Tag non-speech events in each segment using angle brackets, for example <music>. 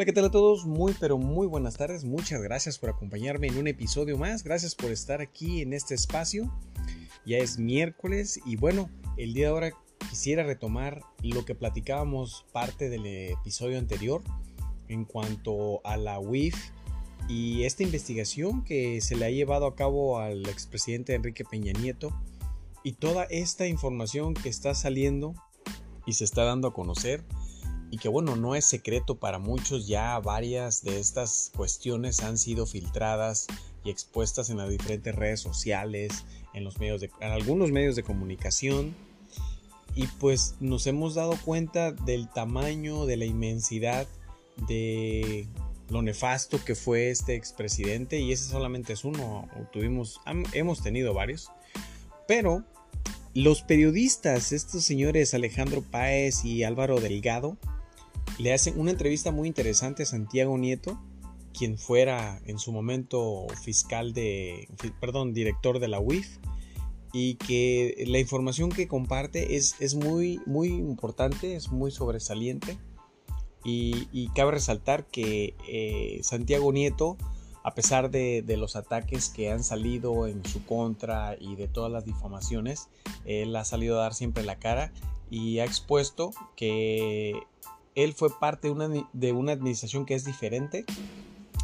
Hola, ¿qué tal a todos? Muy, pero muy buenas tardes. Muchas gracias por acompañarme en un episodio más. Gracias por estar aquí en este espacio. Ya es miércoles y bueno, el día de ahora quisiera retomar lo que platicábamos parte del episodio anterior en cuanto a la WIF y esta investigación que se le ha llevado a cabo al expresidente Enrique Peña Nieto y toda esta información que está saliendo y se está dando a conocer y que bueno, no es secreto para muchos, ya varias de estas cuestiones han sido filtradas y expuestas en las diferentes redes sociales, en los medios de en algunos medios de comunicación. Y pues nos hemos dado cuenta del tamaño, de la inmensidad de lo nefasto que fue este expresidente y ese solamente es uno, tuvimos hemos tenido varios, pero los periodistas, estos señores Alejandro Páez y Álvaro Delgado, le hacen una entrevista muy interesante a Santiago Nieto, quien fuera en su momento fiscal de, perdón, director de la UIF, y que la información que comparte es, es muy, muy importante, es muy sobresaliente, y, cabe resaltar que eh, Santiago Nieto, a pesar de, de, los ataques que han salido en su contra y de todas las difamaciones, él ha salido a dar siempre la cara y ha expuesto que él fue parte de una, administración que es diferente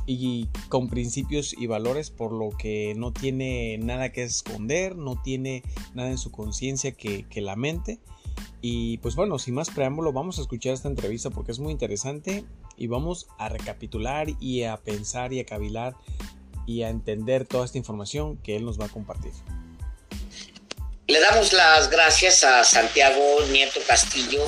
y con principios y valores por lo que no tiene nada que esconder, no tiene nada en su conciencia que, que lamente. Y pues bueno, sin más preámbulo, vamos a escuchar esta entrevista porque es muy interesante y vamos a recapitular y a pensar y a cavilar y a entender toda esta información que él nos va a compartir. Le damos las gracias a Santiago Nieto Castillo,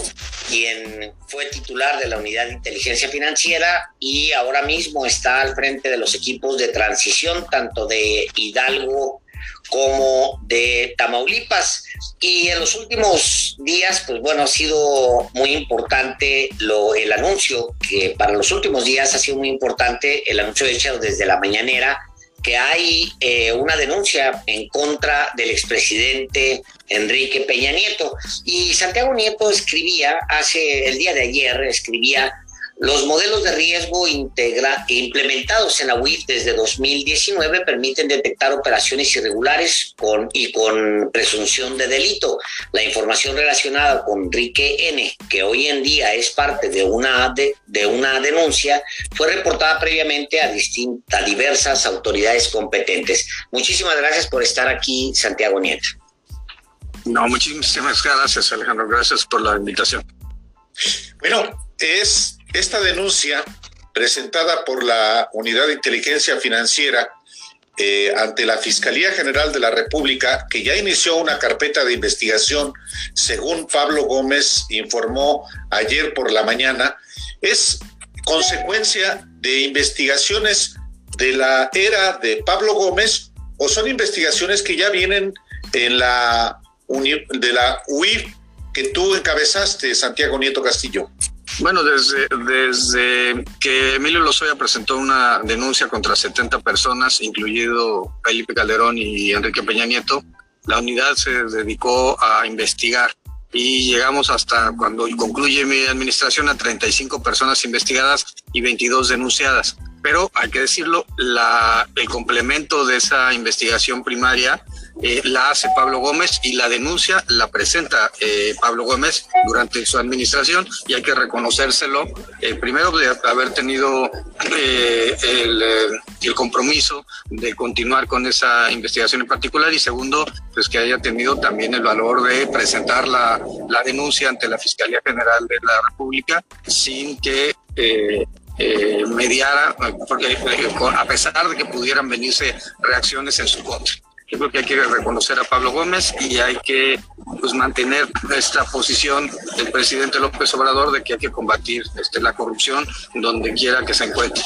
quien fue titular de la Unidad de Inteligencia Financiera y ahora mismo está al frente de los equipos de transición, tanto de Hidalgo como de Tamaulipas. Y en los últimos días, pues bueno, ha sido muy importante lo, el anuncio, que para los últimos días ha sido muy importante el anuncio hecho desde la mañanera que hay eh, una denuncia en contra del expresidente Enrique Peña Nieto. Y Santiago Nieto escribía, hace el día de ayer, escribía los modelos de riesgo integra implementados en la UIF desde 2019 permiten detectar operaciones irregulares con, y con presunción de delito. La información relacionada con Enrique N., que hoy en día es parte de una, de, de una denuncia, fue reportada previamente a, distintas, diversas autoridades competentes. Muchísimas gracias por estar aquí, Santiago Nieto. No, muchísimas gracias, Alejandro. Gracias por la invitación. Bueno, es esta denuncia presentada por la Unidad de Inteligencia Financiera eh, ante la Fiscalía General de la República, que ya inició una carpeta de investigación, según Pablo Gómez informó ayer por la mañana, es consecuencia de investigaciones de la era de Pablo Gómez o son investigaciones que ya vienen en la de la UIF que tú encabezaste, Santiago Nieto Castillo. Bueno, desde, desde que Emilio Lozoya presentó una denuncia contra 70 personas, incluido Felipe Calderón y Enrique Peña Nieto, la unidad se dedicó a investigar y llegamos hasta cuando concluye mi administración a 35 personas investigadas y 22 denunciadas. Pero hay que decirlo, el complemento de esa investigación primaria eh, la hace Pablo Gómez y la denuncia la presenta eh, Pablo Gómez durante su administración y hay que reconocérselo, eh, primero de haber tenido el, compromiso de continuar con esa investigación en particular y segundo, pues que haya tenido también el valor de presentar la, la denuncia ante la Fiscalía General de la República sin que mediara, porque a pesar de que pudieran venirse reacciones en su contra. Yo creo que hay que reconocer a Pablo Gómez y hay que pues, mantener esta posición del presidente López Obrador de que hay que combatir este, la corrupción donde quiera que se encuentre.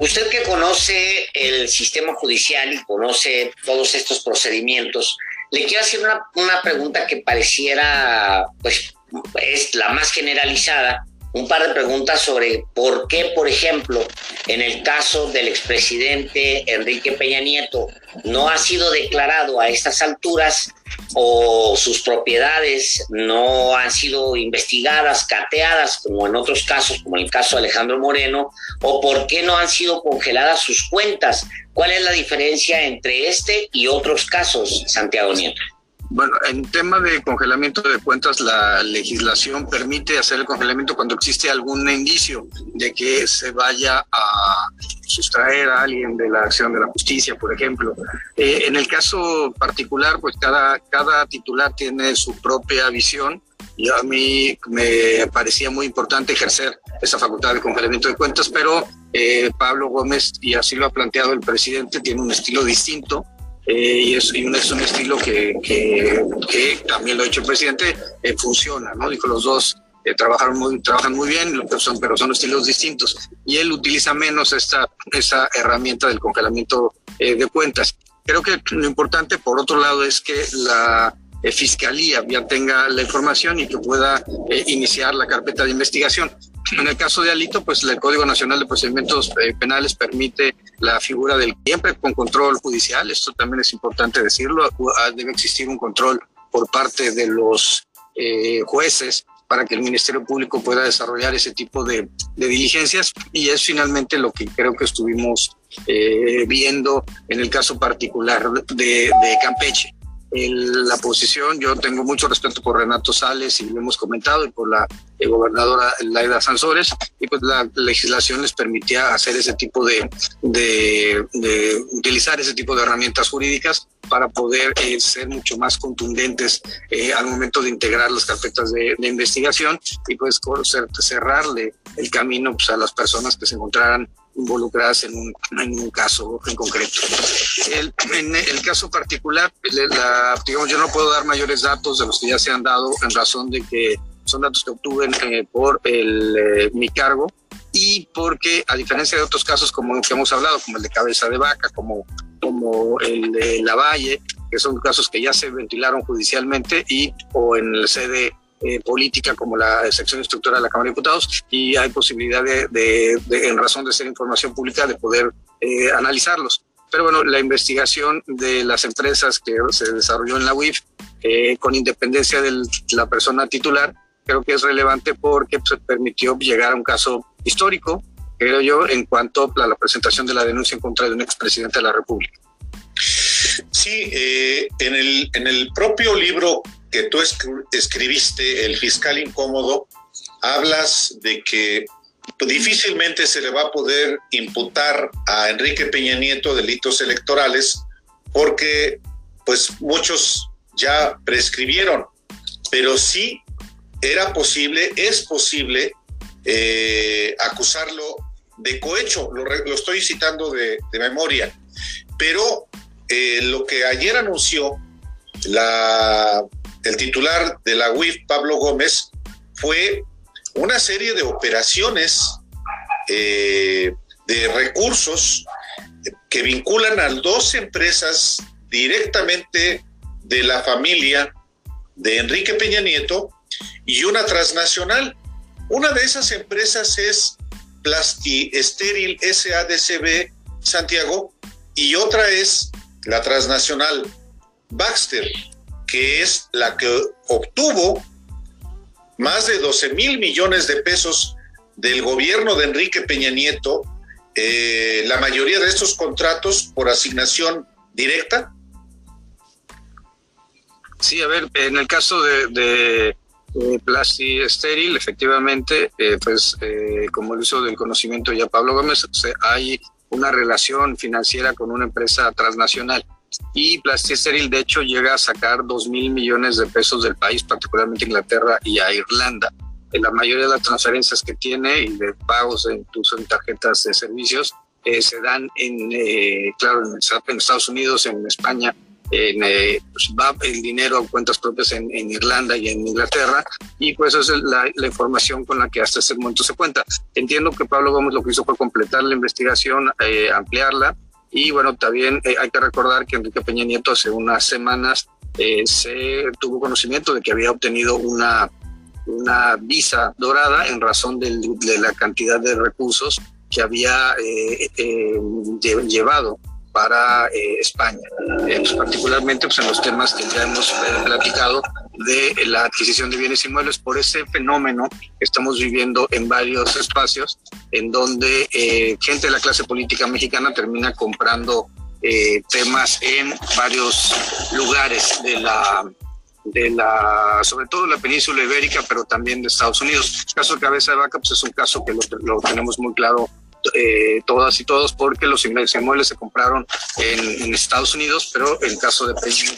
Usted que conoce el sistema judicial y conoce todos estos procedimientos, le quiero hacer una, una pregunta que pareciera, pues, es la más generalizada, un par de preguntas sobre por qué, por ejemplo, en el caso del expresidente Enrique Peña Nieto no ha sido declarado a estas alturas o sus propiedades no han sido investigadas, cateadas, como en otros casos, como en el caso de Alejandro Moreno, o por qué no han sido congeladas sus cuentas. ¿Cuál es la diferencia entre este y otros casos, Santiago Nieto? Bueno, en tema de congelamiento de cuentas, la legislación permite hacer el congelamiento cuando existe algún indicio de que se vaya a sustraer a alguien de la acción de la justicia, por ejemplo. Eh, en el caso particular, pues cada, cada titular tiene su propia visión y a mí me parecía muy importante ejercer esa facultad de congelamiento de cuentas, pero eh, Pablo Gómez, y así lo ha planteado el presidente, tiene un estilo distinto eh, y, es, un, estilo que, que, también lo ha hecho el presidente, eh, funciona, ¿no? Dijo, los dos eh, trabajaron muy, trabajan muy bien, pero son, pero son estilos distintos. Y él utiliza menos esta, esa herramienta del congelamiento de cuentas. Creo que lo importante, por otro lado, es que la fiscalía ya tenga la información y que pueda iniciar la carpeta de investigación. En el caso de Alito, pues el Código Nacional de Procedimientos eh, Penales permite la figura del siempre con control judicial. Esto también es importante decirlo. Debe existir un control por parte de los eh, jueces para que el Ministerio Público pueda desarrollar ese tipo de, diligencias y es finalmente lo que creo que estuvimos eh, viendo en el caso particular de Campeche la posición. Yo tengo mucho respeto por Renato Sales y lo hemos comentado, y por la eh, gobernadora Laida Sansores, y pues la legislación les permitía hacer ese tipo de, de, utilizar ese tipo de herramientas jurídicas para poder eh, ser mucho más contundentes eh, al momento de integrar las carpetas de, investigación y pues cerrarle el camino pues, a las personas que se encontraran involucradas en un, en un caso en concreto. El, en el caso particular, la, digamos, yo no puedo dar mayores datos de los que ya se han dado en razón de que son datos que obtuve eh, por el, eh, mi cargo y porque a diferencia de otros casos como los que hemos hablado, como el de cabeza de vaca, como, como el de la Valle, que son casos que ya se ventilaron judicialmente y o en el sede eh, política como la sección estructural de la Cámara de Diputados y hay posibilidad de, en razón de ser información pública, de poder eh, analizarlos. Pero bueno, la investigación de las empresas que se desarrolló en la UIF, eh, con independencia de la persona titular, creo que es relevante porque se permitió llegar a un caso histórico, creo yo, en cuanto a la presentación de la denuncia en contra de un expresidente de la República. Sí, en, el, en el propio libro que tú escribiste, El fiscal incómodo, hablas de que difícilmente se le va a poder imputar a Enrique Peña Nieto delitos electorales porque pues muchos ya prescribieron, pero sí era posible, es posible eh, acusarlo de cohecho, lo, estoy citando de, memoria, pero eh, lo que ayer anunció la el titular de la UIF, Pablo Gómez, fue una serie de operaciones eh, de recursos que vinculan a dos empresas directamente de la familia de Enrique Peña Nieto y una transnacional. Una de esas empresas es Plasti Estéril SADCB Santiago y otra es la transnacional Baxter que es la que obtuvo más de 12 mil millones de pesos del gobierno de Enrique Peña Nieto, eh, la mayoría de estos contratos por asignación directa. Sí, a ver, en el caso de, Plasti Estéril, efectivamente, eh, pues eh, como lo hizo del conocimiento ya Pablo Gómez, hay una relación financiera con una empresa transnacional y Plastisteril de hecho llega a sacar 2 mil millones de pesos del país, particularmente Inglaterra y a Irlanda. En la mayoría de las transferencias que tiene y de pagos incluso en tarjetas de servicios eh, se dan en, eh, claro, en Estados Unidos, en España, en, eh, pues va el dinero a cuentas propias en, Irlanda y en Inglaterra, y pues esa es la, la, información con la que hasta ese momento se cuenta. Entiendo que Pablo Gómez lo que hizo fue completar la investigación, ampliarla, y bueno, también eh, hay que recordar que Enrique Peña Nieto hace unas semanas eh, se tuvo conocimiento de que había obtenido una una visa dorada en razón de la cantidad de recursos que había eh, eh, llevado para eh, España, pues particularmente pues en los temas que ya hemos platicado de la adquisición de bienes inmuebles por ese fenómeno estamos viviendo en varios espacios en donde gente de la clase política mexicana termina comprando temas en varios lugares de la de la, sobre todo la península ibérica, pero también de Estados Unidos. El caso de Cabeza de Vaca, pues es un caso que lo, tenemos muy claro eh, todas y todos porque los inmuebles se compraron en, Estados Unidos, pero el caso de Peña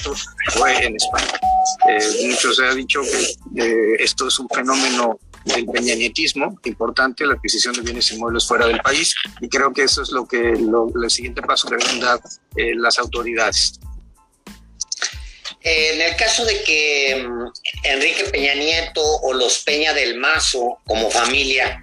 fue en España. Eh, mucho ha dicho que eh, esto es un fenómeno del peñanietismo importante, la adquisición de bienes inmuebles fuera del país, y creo que eso es lo que el siguiente paso que deben dar eh, las autoridades. En el caso de que mm, Enrique Peña Nieto o los Peña del Mazo como familia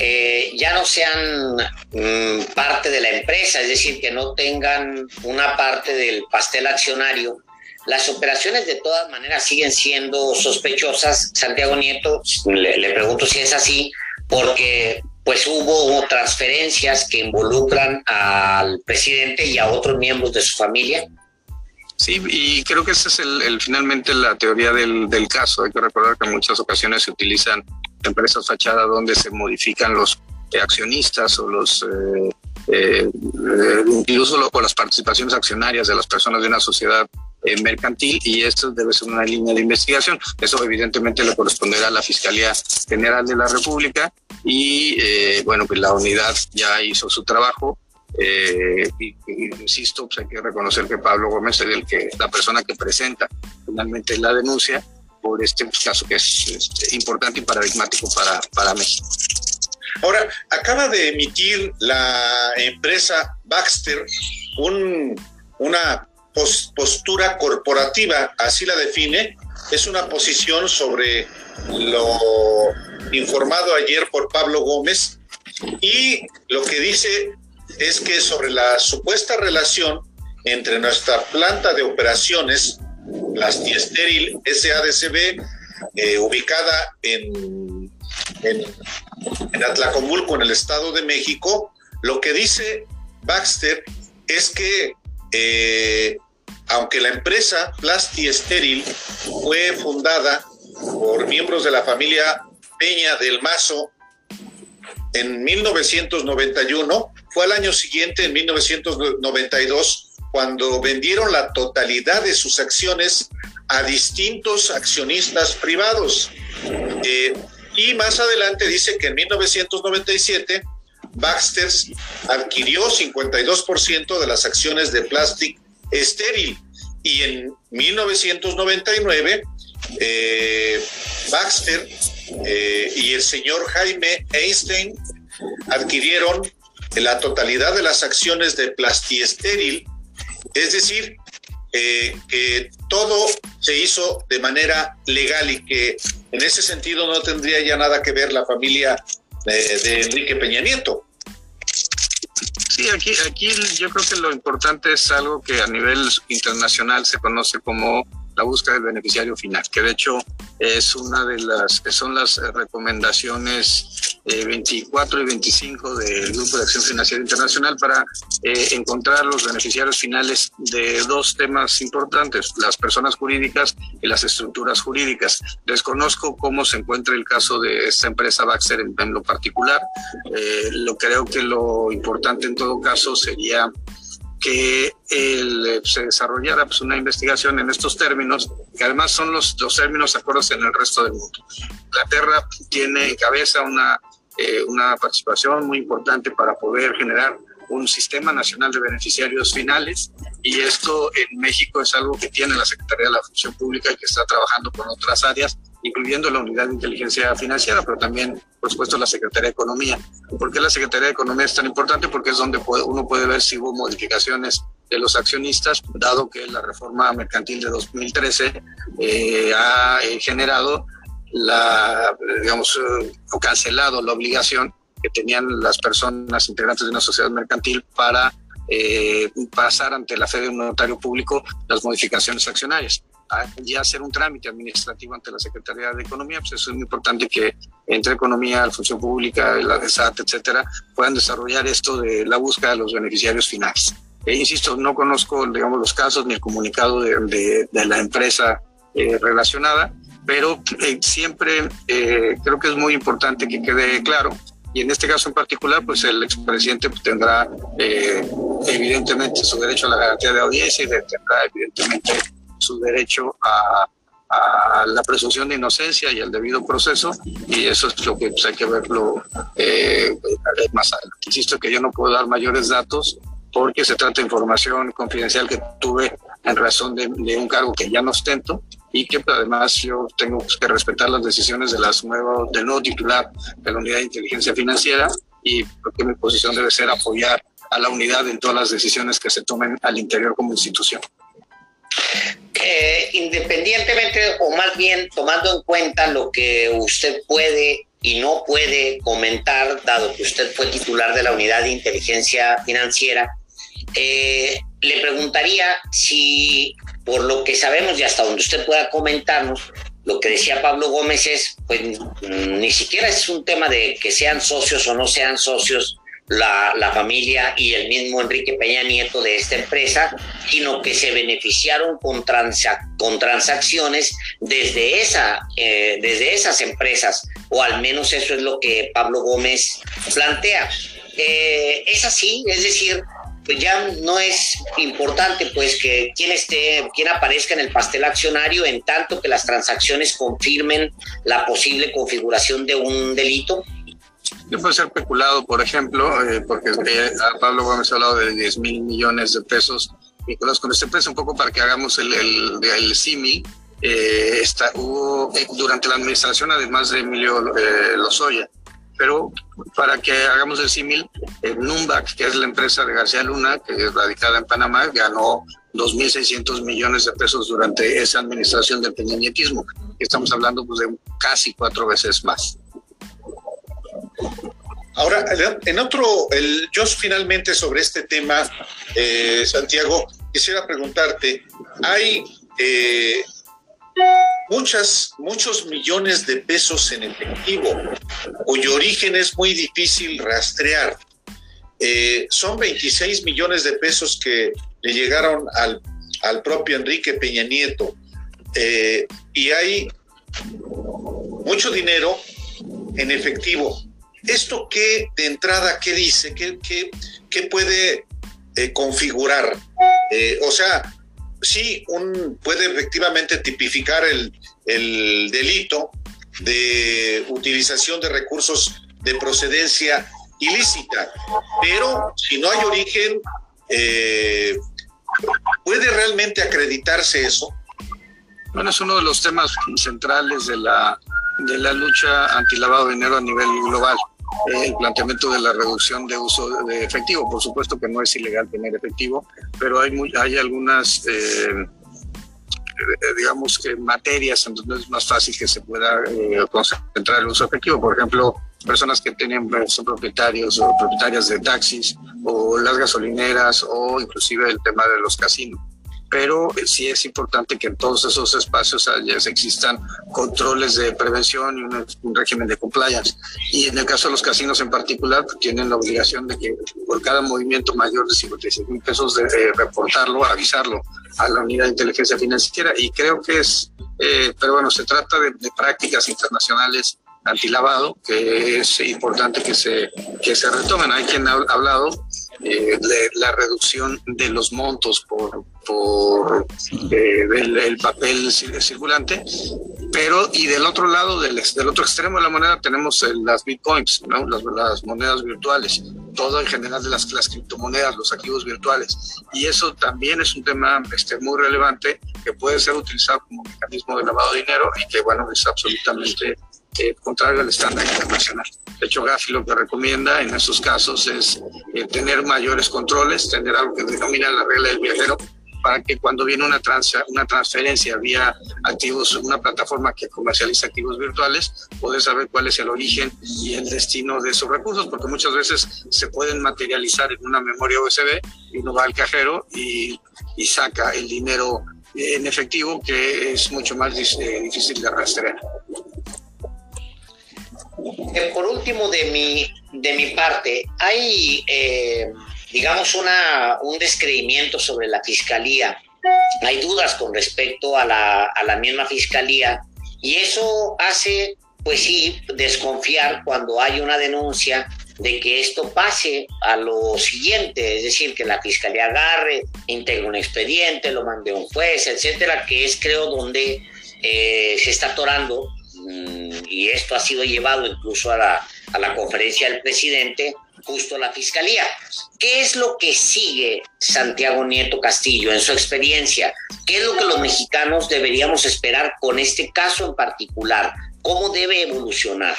eh, ya no sean mm, parte de la empresa, es decir, que no tengan una parte del pastel accionario, las operaciones de todas maneras siguen siendo sospechosas. Santiago Nieto, le, pregunto si es así, porque pues hubo transferencias que involucran al presidente y a otros miembros de su familia. Sí, y creo que esa es el, finalmente la teoría del, caso. Hay que recordar que en muchas ocasiones se utilizan empresas fachadas donde se modifican los accionistas o los eh, eh, incluso con las participaciones accionarias de las personas de una sociedad eh, mercantil y esto debe ser una línea de investigación. Eso evidentemente le corresponderá a la Fiscalía General de la República y bueno, pues la unidad ya hizo su trabajo eh, y, insisto, pues hay que reconocer que Pablo Gómez es el que, la persona que presenta finalmente la denuncia por este caso que es este, importante y paradigmático para, para México. Ahora, acaba de emitir la empresa Baxter un, una postura corporativa, así la define, es una posición sobre lo informado ayer por Pablo Gómez y lo que dice es que sobre la supuesta relación entre nuestra planta de operaciones, Plastiestéril SADCB, eh, ubicada en, en, en Atlacomulco, en el Estado de México, lo que dice Baxter es que eh, aunque la empresa Plastiestéril fue fundada por miembros de la familia Peña del Mazo en 1991, fue al año siguiente, en 1992, cuando vendieron la totalidad de sus acciones a distintos accionistas privados. Eh, y más adelante dice que en 1997 Baxter adquirió 52% de las acciones de Plastic Estéril y en 1999 eh, Baxter eh, y el señor Jaime Einstein adquirieron la totalidad de las acciones de Plastiestéril, es decir, eh, que todo se hizo de manera legal y que en ese sentido no tendría ya nada que ver la familia de, Enrique Peña Nieto. Sí, aquí, aquí yo creo que lo importante es algo que a nivel internacional se conoce como la búsqueda del beneficiario final, que de hecho es una de las que son las recomendaciones 24 eh, y 25 del Grupo de Acción Financiera Internacional para eh, encontrar los beneficiarios finales de dos temas importantes, las personas jurídicas y las estructuras jurídicas. Desconozco cómo se encuentra el caso de esta empresa Baxter en, en lo particular. Eh, lo creo que lo importante en todo caso sería que se desarrollara pues, una investigación en estos términos, que además son los, los términos acuerdos en el resto del mundo. Inglaterra tiene en cabeza una, eh, una participación muy importante para poder generar un sistema nacional de beneficiarios finales y esto en México es algo que tiene la Secretaría de la Función Pública y que está trabajando con otras áreas incluyendo la unidad de inteligencia financiera, pero también, por supuesto, la Secretaría de Economía. ¿Por qué la Secretaría de Economía es tan importante? Porque es donde uno puede ver si hubo modificaciones de los accionistas, dado que la reforma mercantil de 2013 eh, ha eh, generado la, digamos, eh, o cancelado la obligación que tenían las personas integrantes de una sociedad mercantil para pasar ante la fe de un notario público las modificaciones accionarias. Ya hacer un trámite administrativo ante la Secretaría de Economía, pues eso es muy importante que entre Economía, la Función Pública, la de SAT, etcétera, puedan desarrollar esto de la búsqueda de los beneficiarios finales. E insisto, no conozco, digamos, los casos ni el comunicado de, de, la empresa eh, relacionada, pero eh, siempre eh, creo que es muy importante que quede claro y en este caso en particular, pues el expresidente pues, tendrá evidentemente su derecho a la garantía de audiencia y tendrá evidentemente su derecho a, a la presunción de inocencia y al debido proceso y eso es lo que pues, hay que verlo eh, más adelante. Insisto que yo no puedo dar mayores datos porque se trata de información confidencial que tuve en razón de, un cargo que ya no ostento y que pues, además yo tengo que respetar las decisiones de las nuevas, del nuevo titular de la unidad de inteligencia financiera y porque mi posición debe ser apoyar a la unidad en todas las decisiones que se tomen al interior como institución. Eh, independientemente o más bien tomando en cuenta lo que usted puede y no puede comentar, dado que usted fue titular de la unidad de inteligencia financiera, eh, le preguntaría si, por lo que sabemos y hasta donde usted pueda comentarnos, lo que decía Pablo Gómez es, pues ni siquiera es un tema de que sean socios o no sean socios la, familia y el mismo Enrique Peña Nieto de esta empresa, sino que se beneficiaron con, con transacciones desde, esa, eh, desde esas empresas, o al menos eso es lo que Pablo Gómez plantea. Eh, es así, es decir, pues ya no es importante pues que quien esté, quien aparezca en el pastel accionario en tanto que las transacciones confirmen la posible configuración de un delito puede ser peculado, por ejemplo, eh, porque eh, Pablo Gómez ha hablado de 10 mil millones de pesos vinculados con esta empresa, un poco para que hagamos el, el, el símil. Eh, hubo durante la administración, además de Emilio Lozoya, pero para que hagamos el símil, Numbac, que es la empresa de García Luna, que es radicada en Panamá, ganó 2.600 millones de pesos durante esa administración del peñañetismo. Estamos hablando pues, de casi cuatro veces más. Ahora, en otro, yo finalmente sobre este tema, eh, Santiago, quisiera preguntarte, hay eh, muchas, muchos millones de pesos en efectivo, cuyo origen es muy difícil rastrear. Eh, son 26 millones de pesos que le llegaron al, al propio Enrique Peña Nieto. y hay mucho dinero en efectivo ¿Esto qué de entrada, qué dice? ¿Qué, qué, puede eh, configurar? Eh, o sea, sí, un, puede efectivamente tipificar el, delito de utilización de recursos de procedencia ilícita, pero si no hay origen, eh, ¿puede realmente acreditarse eso? Bueno, es uno de los temas centrales de la, de la lucha antilavado de dinero a nivel global el planteamiento de la reducción de uso de efectivo. Por supuesto que no es ilegal tener efectivo, pero hay, hay algunas, eh, eh, digamos que materias en donde es más fácil que se pueda eh, concentrar el uso efectivo. Por ejemplo, personas que tienen, son propietarios o propietarias de taxis o las gasolineras o inclusive el tema de los casinos pero sí es importante que en todos esos espacios existan controles de prevención y un, régimen de compliance. Y en el caso de los casinos en particular, pues, tienen la obligación de que por cada movimiento mayor de 56 mil pesos de, reportarlo, avisarlo a la unidad de inteligencia financiera. Y creo que es, eh, pero bueno, se trata de, de prácticas internacionales antilavado, que es importante que se, que se retomen. Hay quien ha hablado eh, la reducción de los montos por, por eh, el, papel circulante, pero y del otro lado, del, del otro extremo de la moneda tenemos las bitcoins, ¿no? las, las, monedas virtuales, todo en general de las, las criptomonedas, los activos virtuales. Y eso también es un tema este, muy relevante que puede ser utilizado como mecanismo de lavado de dinero y que, bueno, es absolutamente eh, contrario al estándar internacional. De hecho, Gafi lo que recomienda en esos casos es eh, tener mayores controles, tener algo que denomina la regla del viajero, para que cuando viene una, trans una transferencia vía activos, una plataforma que comercializa activos virtuales, poder saber cuál es el origen y el destino de esos recursos, porque muchas veces se pueden materializar en una memoria USB y uno va al cajero y, y saca el dinero en efectivo que es mucho más difícil de rastrear. Por último, de mi, de mi parte, hay, digamos, una, un descreimiento sobre la fiscalía. Hay dudas con respecto a la, a la misma fiscalía y eso hace, pues sí, desconfiar cuando hay una denuncia de que esto pase a lo siguiente, es decir, que la fiscalía agarre, integre un expediente, lo mande a un juez, etcétera, que es creo donde eh, se está atorando, y esto ha sido llevado incluso a la, a la conferencia del presidente, justo la fiscalía. ¿Qué es lo que sigue Santiago Nieto Castillo en su experiencia? ¿Qué es lo que los mexicanos deberíamos esperar con este caso en particular? ¿Cómo debe evolucionar?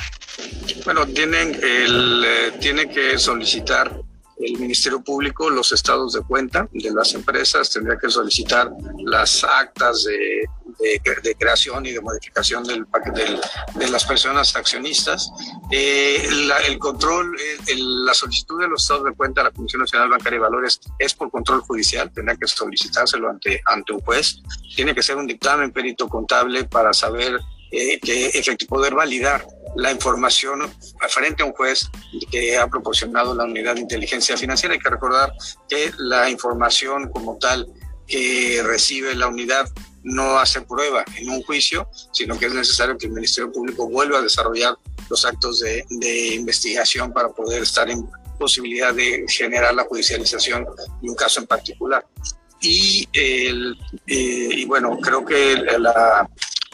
Bueno, tienen el, eh, tiene que solicitar el Ministerio Público los estados de cuenta de las empresas, tendría que solicitar las actas de, de, creación y de modificación del, del de las personas accionistas. Eh, el control, la solicitud de los estados de cuenta a la Comisión Nacional Bancaria y Valores es por control judicial, tendrá que solicitárselo ante, ante un juez. Tiene que ser un dictamen perito contable para saber eh, que poder validar la información frente a un juez que ha proporcionado la unidad de inteligencia financiera. Hay que recordar que la información como tal que recibe la unidad no hace prueba en un juicio, sino que es necesario que el Ministerio Público vuelva a desarrollar los actos de, investigación para poder estar en posibilidad de generar la judicialización de un caso en particular. Y, eh, bueno, creo que la,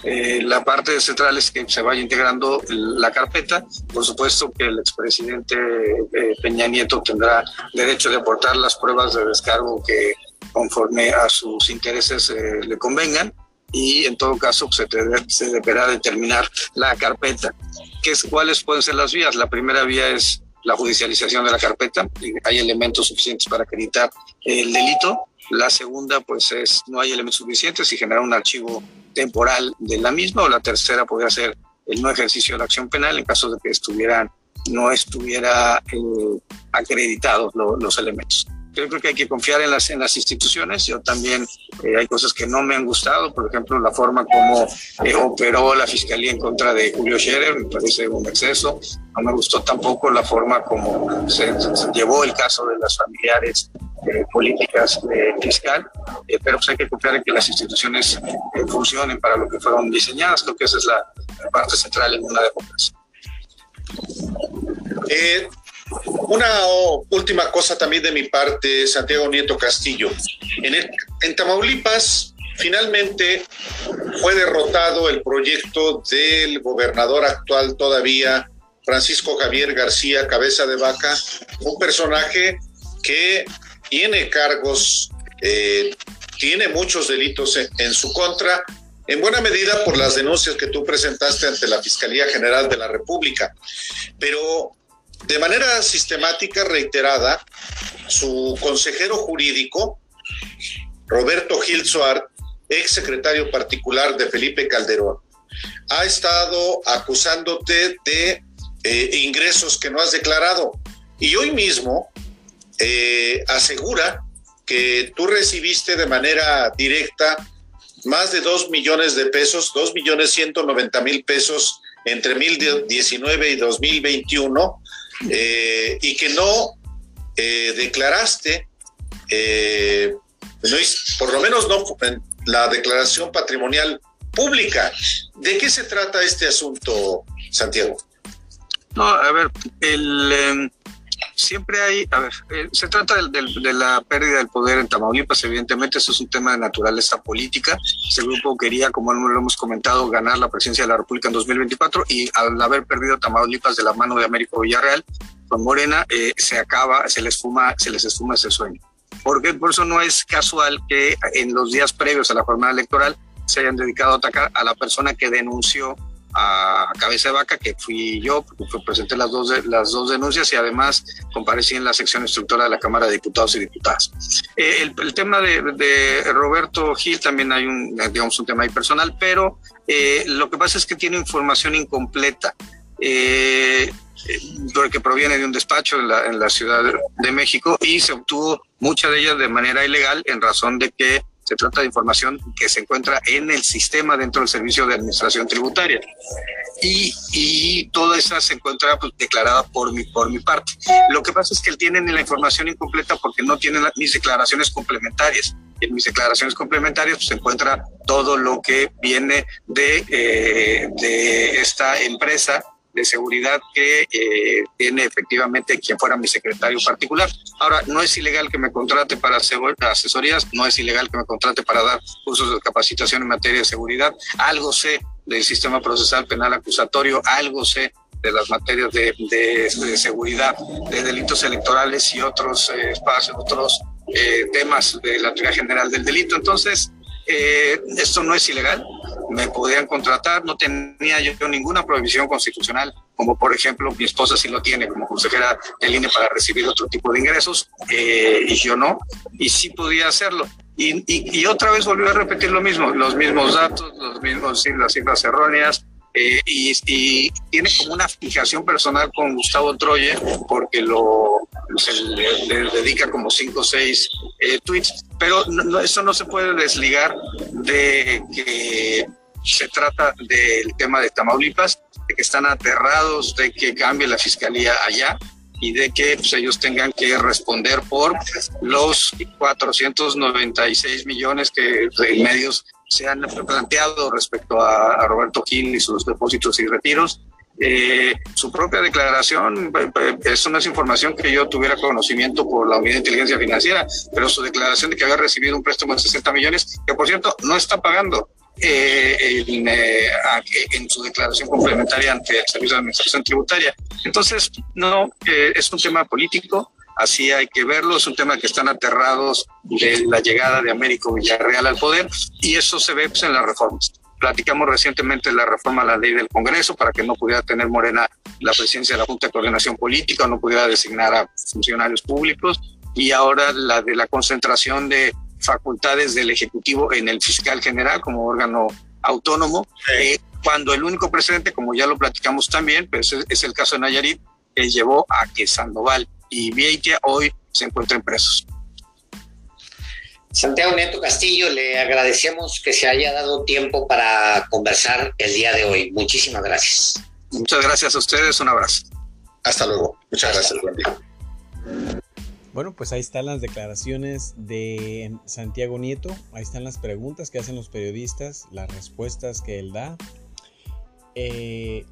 eh, la parte central es que se vaya integrando la carpeta. Por supuesto que el expresidente eh, Peña Nieto tendrá derecho de aportar las pruebas de descargo que conforme a sus intereses eh, le convengan y en todo caso se, se, deberá determinar la carpeta. ¿Qué es, ¿Cuáles pueden ser las vías? La primera vía es la judicialización de la carpeta. Hay elementos suficientes para acreditar el delito. La segunda, pues es no hay elementos suficientes y generar un archivo temporal de la misma, o la tercera podría ser el no ejercicio de la acción penal en caso de que estuvieran, no estuviera eh, acreditados los elementos. Yo creo que hay que confiar en las, en las instituciones. Yo también eh, hay cosas que no me han gustado, por ejemplo, la forma como eh, operó la fiscalía en contra de Julio Scherer, me parece un exceso. No me gustó tampoco la forma como se, llevó el caso de las familiares eh, políticas fiscal, pero pues hay que confiar en que las instituciones funcionen para lo que fueron diseñadas. Creo que esa es la, la parte central en una democracia. Una última cosa también de mi parte, Santiago Nieto Castillo. En, en Tamaulipas, finalmente fue derrotado el proyecto del gobernador actual todavía, Francisco Javier García Cabeza de Vaca, un personaje que tiene cargos, eh, tiene muchos delitos en su contra, en buena medida por las denuncias que tú presentaste ante la Fiscalía General de la República. Pero de manera sistemática, reiterada, su consejero jurídico, Roberto Gil Suárez, ex secretario particular de Felipe Calderón, ha estado acusándote de eh, ingresos que no has declarado. Y hoy mismo eh, asegura que tú recibiste de manera directa más de dos millones de pesos, dos millones ciento noventa mil pesos entre 2019 y 2021 eh, y que no eh, declaraste, eh, por lo menos no la declaración patrimonial pública. ¿De qué se trata este asunto, Santiago? No, a ver, el, em, siempre hay, a ver, eh, se trata de, la pérdida del poder en Tamaulipas, evidentemente eso es un tema de naturaleza política. Ese grupo quería, como lo hemos comentado, ganar la presidencia de la República en 2024 y al haber perdido Tamaulipas de la mano de Américo Villarreal con Morena, eh, se acaba, se les esfuma, se les esfuma ese sueño. Porque por eso no es casual que en los días previos a la jornada electoral se hayan dedicado a atacar a la persona que denunció a Cabeza de Vaca, que fui yo, porque presenté las dos, las dos denuncias y además comparecí en la sección instructora de la Cámara de Diputados y Diputadas. Eh, el, tema de, Roberto Gil también hay un, digamos, un tema ahí personal, pero eh, lo que pasa es que tiene información incompleta. Eh, que proviene de un despacho en la, en la Ciudad de México y se obtuvo mucha de ella de manera ilegal en razón de que se trata de información que se encuentra en el sistema dentro del servicio de administración tributaria. Y, y toda esa se encuentra pues, declarada por mi, por mi parte. Lo que pasa es que él tiene la información incompleta porque no tiene mis declaraciones complementarias. En mis declaraciones complementarias pues, se encuentra todo lo que viene de, eh, de esta empresa de seguridad que eh, tiene efectivamente quien fuera mi secretario particular. Ahora, no es ilegal que me contrate para asesorías, no es ilegal que me contrate para dar cursos de capacitación en materia de seguridad. Algo sé del sistema procesal penal acusatorio, algo sé de las materias de, seguridad, de delitos electorales y otros eh, espacios, otros eh, temas de la teoría general del delito. Entonces, eh, esto no es ilegal, me podían contratar, no tenía yo ninguna prohibición constitucional, como por ejemplo mi esposa sí lo tiene como consejera del INE para recibir otro tipo de ingresos, eh, y yo no, y sí podía hacerlo. Y, y, otra vez volvió a repetir lo mismo, los mismos datos, los mismos, las cifras erróneas, eh, y, tiene como una fijación personal con Gustavo Troye porque lo le, dedica como cinco o seis eh, tweets, pero eso no se puede desligar de que se trata del tema de Tamaulipas, de que están aterrados de que cambie la fiscalía allá y de que pues, ellos tengan que responder por los 496 millones que en medios se han planteado respecto a, Roberto Gil y sus depósitos y retiros. Eh, su propia declaración, eh, eh, eso no información que yo tuviera conocimiento por la Unidad de Inteligencia Financiera, pero su declaración de que había recibido un préstamo de 60 millones, que por cierto no está pagando en, en, su declaración complementaria ante el Servicio de Administración Tributaria. Entonces, no, es un tema político, así hay que verlo. Es un tema que están aterrados de la llegada de Américo Villarreal al poder y eso se ve pues, en las reformas. Platicamos recientemente la reforma a la ley del Congreso para que no pudiera tener Morena la presidencia de la Junta de Coordinación Política, no pudiera designar a funcionarios públicos y ahora la de la concentración de facultades del Ejecutivo en el fiscal general como órgano autónomo, eh, cuando el único presidente, como ya lo platicamos también, pues es, el caso de Nayarit, que llevó a que Sandoval y Vietia hoy se encuentran presos. Santiago Nieto Castillo, le agradecemos que se haya dado tiempo para conversar el día de hoy. Muchísimas gracias. Muchas gracias a ustedes, un abrazo. Hasta luego. Muchas gracias, buen Bueno, pues ahí están las declaraciones de Santiago Nieto, ahí están las preguntas que hacen los periodistas, las respuestas que él da. Eh,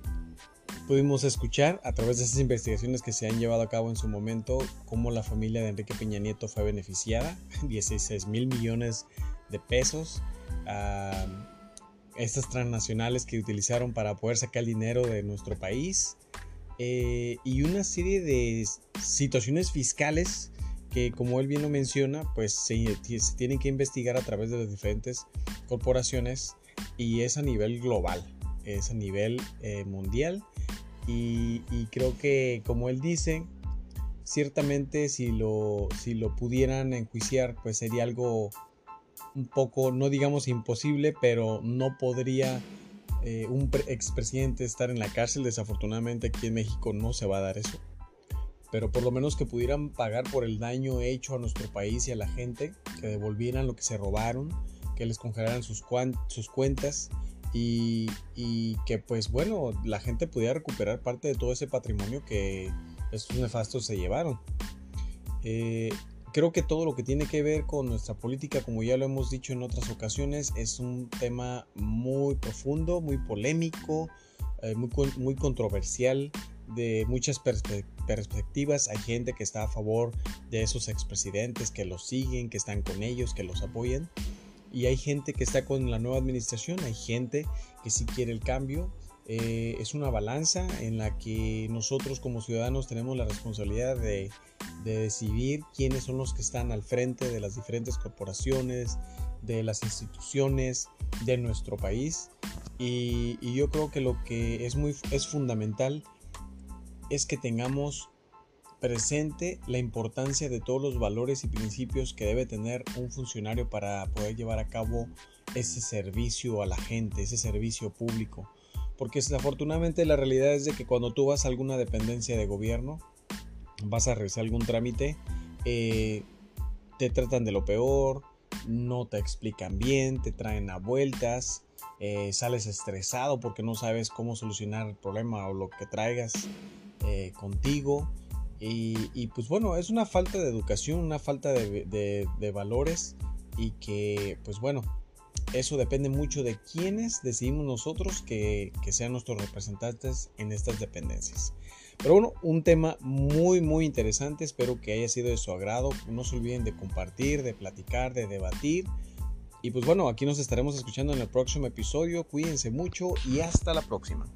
pudimos escuchar a través de esas investigaciones que se han llevado a cabo en su momento cómo la familia de Enrique Peña Nieto fue beneficiada, <laughs> 16 mil millones de pesos. estas transnacionales que utilizaron para poder sacar dinero de nuestro país eh, y una serie de situaciones fiscales que como él bien lo menciona pues se, tienen que investigar a través de las diferentes corporaciones y es a nivel global es a nivel eh, mundial y, creo que, como él dice, ciertamente si lo, si lo pudieran enjuiciar, pues sería algo un poco, no digamos imposible, pero no podría eh, un expresidente estar en la cárcel. Desafortunadamente aquí en México no se va a dar eso. Pero por lo menos que pudieran pagar por el daño hecho a nuestro país y a la gente, que devolvieran lo que se robaron, que les congelaran sus, sus cuentas y, que pues bueno, la gente pudiera recuperar parte de todo ese patrimonio que estos nefastos se llevaron. Eh, creo que todo lo que tiene que ver con nuestra política, como ya lo hemos dicho en otras ocasiones, es un tema muy profundo, muy polémico, eh, muy, muy controversial, de muchas perspectivas. Hay gente que está a favor de esos expresidentes, que los siguen, que están con ellos, que los apoyan y hay gente que está con la nueva administración, hay gente que sí quiere el cambio. Eh, es una balanza en la que nosotros como ciudadanos tenemos la responsabilidad de, decidir quiénes son los que están al frente de las diferentes corporaciones, de las instituciones de nuestro país. Y, y yo creo que lo que es, muy, es fundamental es que tengamos presente la importancia de todos los valores y principios que debe tener un funcionario para poder llevar a cabo ese servicio a la gente, ese servicio público. Porque desafortunadamente la realidad es de que cuando tú vas a alguna dependencia de gobierno, vas a realizar algún trámite, eh, te tratan de lo peor, no te explican bien, te traen a vueltas, eh, sales estresado porque no sabes cómo solucionar el problema o lo que traigas eh, contigo. Y, pues bueno, es una falta de educación, una falta de, valores y que pues bueno, eso depende mucho de quienes decidimos nosotros que, que sean nuestros representantes en estas dependencias. Pero bueno, un tema muy muy interesante, espero que haya sido de su agrado. No se olviden de compartir, de platicar, de debatir. Y pues bueno, aquí nos estaremos escuchando en el próximo episodio. Cuídense mucho y hasta la próxima.